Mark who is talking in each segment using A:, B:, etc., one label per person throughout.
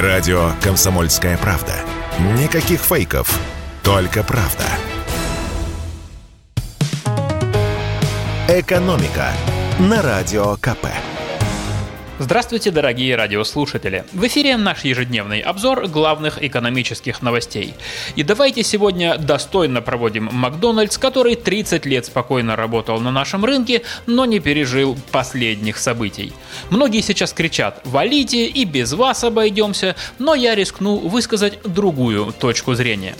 A: Радио «Комсомольская правда». Никаких фейков, только правда. «Экономика» на Радио КП.
B: Здравствуйте, дорогие радиослушатели! В эфире наш ежедневный обзор главных экономических новостей. И давайте сегодня достойно проводим Макдональдс, который 30 лет спокойно работал на нашем рынке, но не пережил последних событий. Многие сейчас кричат «валите и без вас обойдемся», но я рискну высказать другую точку зрения.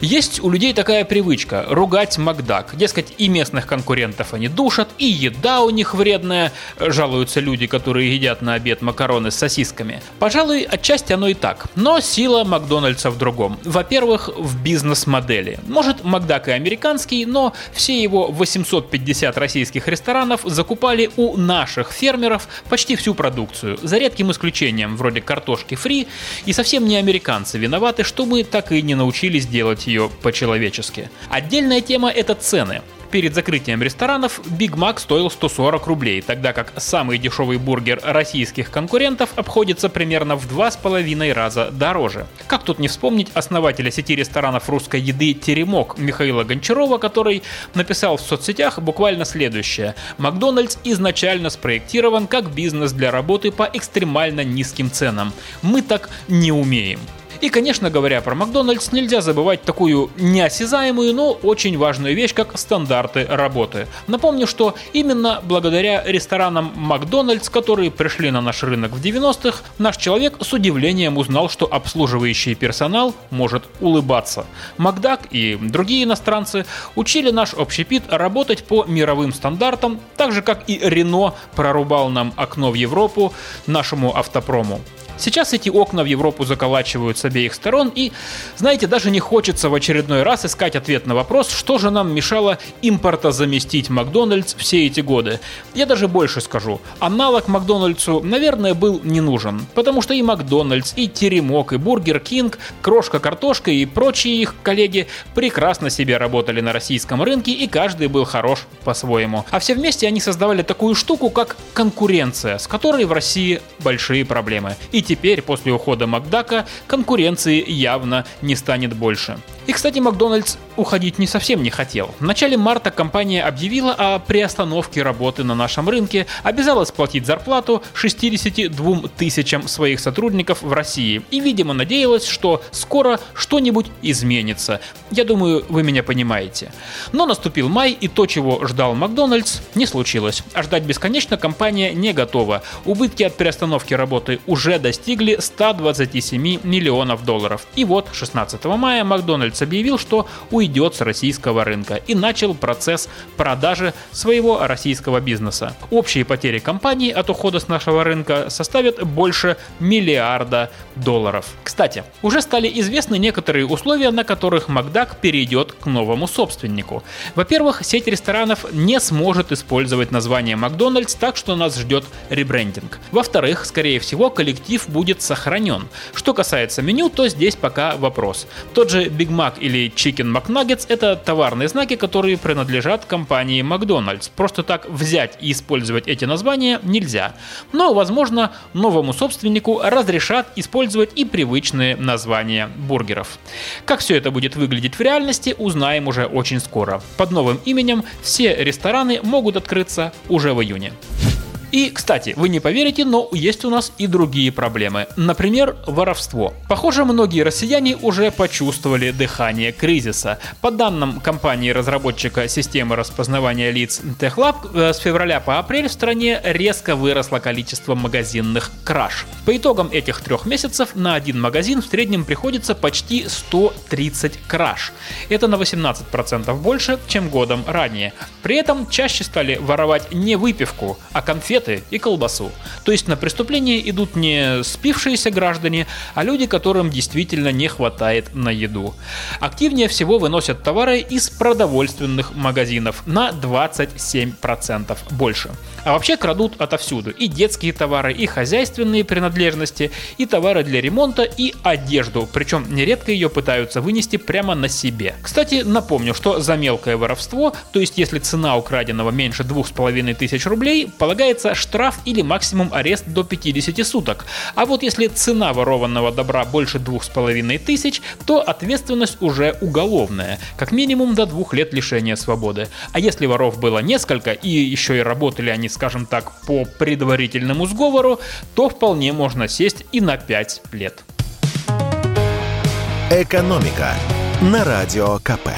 B: Есть у людей такая привычка – ругать Макдак. Дескать, и местных конкурентов они душат, и еда у них вредная, жалуются люди, которые едят на обед макароны с сосисками. Пожалуй, отчасти оно и так. Но сила Макдональдса в другом. Во-первых, в бизнес-модели. Может, Макдак и американский, но все его 850 российских ресторанов закупали у наших фермеров почти всю продукцию, за редким исключением, вроде картошки фри, и совсем не американцы виноваты, что мы так и не научились делать ее по-человечески. Отдельная тема – это цены. Перед закрытием ресторанов Биг Мак стоил 140 рублей, тогда как самый дешевый бургер российских конкурентов обходится примерно в два с половиной раза дороже. Как тут не вспомнить основателя сети ресторанов русской еды «Теремок» Михаила Гончарова, который написал в соцсетях буквально следующее. «Макдональдс изначально спроектирован как бизнес для работы по экстремально низким ценам. Мы так не умеем». И, конечно, говоря про Макдональдс, нельзя забывать такую неосязаемую, но очень важную вещь, как стандарты работы. Напомню, что именно благодаря ресторанам Макдональдс, которые пришли на наш рынок в 90-х, наш человек с удивлением узнал, что обслуживающий персонал может улыбаться. Макдак и другие иностранцы учили наш общепит работать по мировым стандартам, так же как и Рено прорубал нам окно в Европу нашему автопрому. Сейчас эти окна в Европу заколачивают с обеих сторон, и, знаете, даже не хочется в очередной раз искать ответ на вопрос, что же нам мешало импортозаместить Макдональдс все эти годы. Я даже больше скажу, аналог Макдональдсу, наверное, был не нужен, потому что и Макдональдс, и Теремок, и Бургер Кинг, Крошка Картошка и прочие их коллеги прекрасно себе работали на российском рынке, и каждый был хорош по-своему. А все вместе они создавали такую штуку, как конкуренция, с которой в России большие проблемы. И теперь, после ухода Макдака, конкуренции явно не станет больше. И, кстати, Макдональдс уходить не совсем не хотел. В начале марта компания объявила о приостановке работы на нашем рынке, обязалась платить зарплату 62 тысячам своих сотрудников в России и, видимо, надеялась, что скоро что-нибудь изменится. Я думаю, вы меня понимаете. Но наступил май, и то, чего ждал Макдональдс, не случилось. А ждать бесконечно компания не готова. Убытки от приостановки работы уже достигли 127 миллионов долларов. И вот 16 мая Макдональдс Макдональдс объявил, что уйдет с российского рынка и начал процесс продажи своего российского бизнеса. Общие потери компании от ухода с нашего рынка составят больше миллиарда долларов. Кстати, уже стали известны некоторые условия, на которых Макдак перейдет к новому собственнику. Во-первых, сеть ресторанов не сможет использовать название Макдональдс, так что нас ждет ребрендинг. Во-вторых, скорее всего, коллектив будет сохранен. Что касается меню, то здесь пока вопрос. Тот же Big Mac Mac или Chicken McNuggets – это товарные знаки, которые принадлежат компании Макдональдс. Просто так взять и использовать эти названия нельзя. Но, возможно, новому собственнику разрешат использовать и привычные названия бургеров. Как все это будет выглядеть в реальности, узнаем уже очень скоро. Под новым именем все рестораны могут открыться уже в июне. И, кстати, вы не поверите, но есть у нас и другие проблемы. Например, воровство. Похоже, многие россияне уже почувствовали дыхание кризиса. По данным компании-разработчика системы распознавания лиц TechLab, э, с февраля по апрель в стране резко выросло количество магазинных краж. По итогам этих трех месяцев на один магазин в среднем приходится почти 130 краж. Это на 18% больше, чем годом ранее. При этом чаще стали воровать не выпивку, а конфеты конфеты и колбасу. То есть на преступление идут не спившиеся граждане, а люди, которым действительно не хватает на еду. Активнее всего выносят товары из продовольственных магазинов на 27% больше. А вообще крадут отовсюду. И детские товары, и хозяйственные принадлежности, и товары для ремонта, и одежду. Причем нередко ее пытаются вынести прямо на себе. Кстати, напомню, что за мелкое воровство, то есть если цена украденного меньше 2500 рублей, полагается штраф или максимум арест до 50 суток. А вот если цена ворованного добра больше 2500, то ответственность уже уголовная, как минимум до двух лет лишения свободы. А если воров было несколько и еще и работали они, скажем так, по предварительному сговору, то вполне можно сесть и на 5 лет.
A: «Экономика» на Радио КП.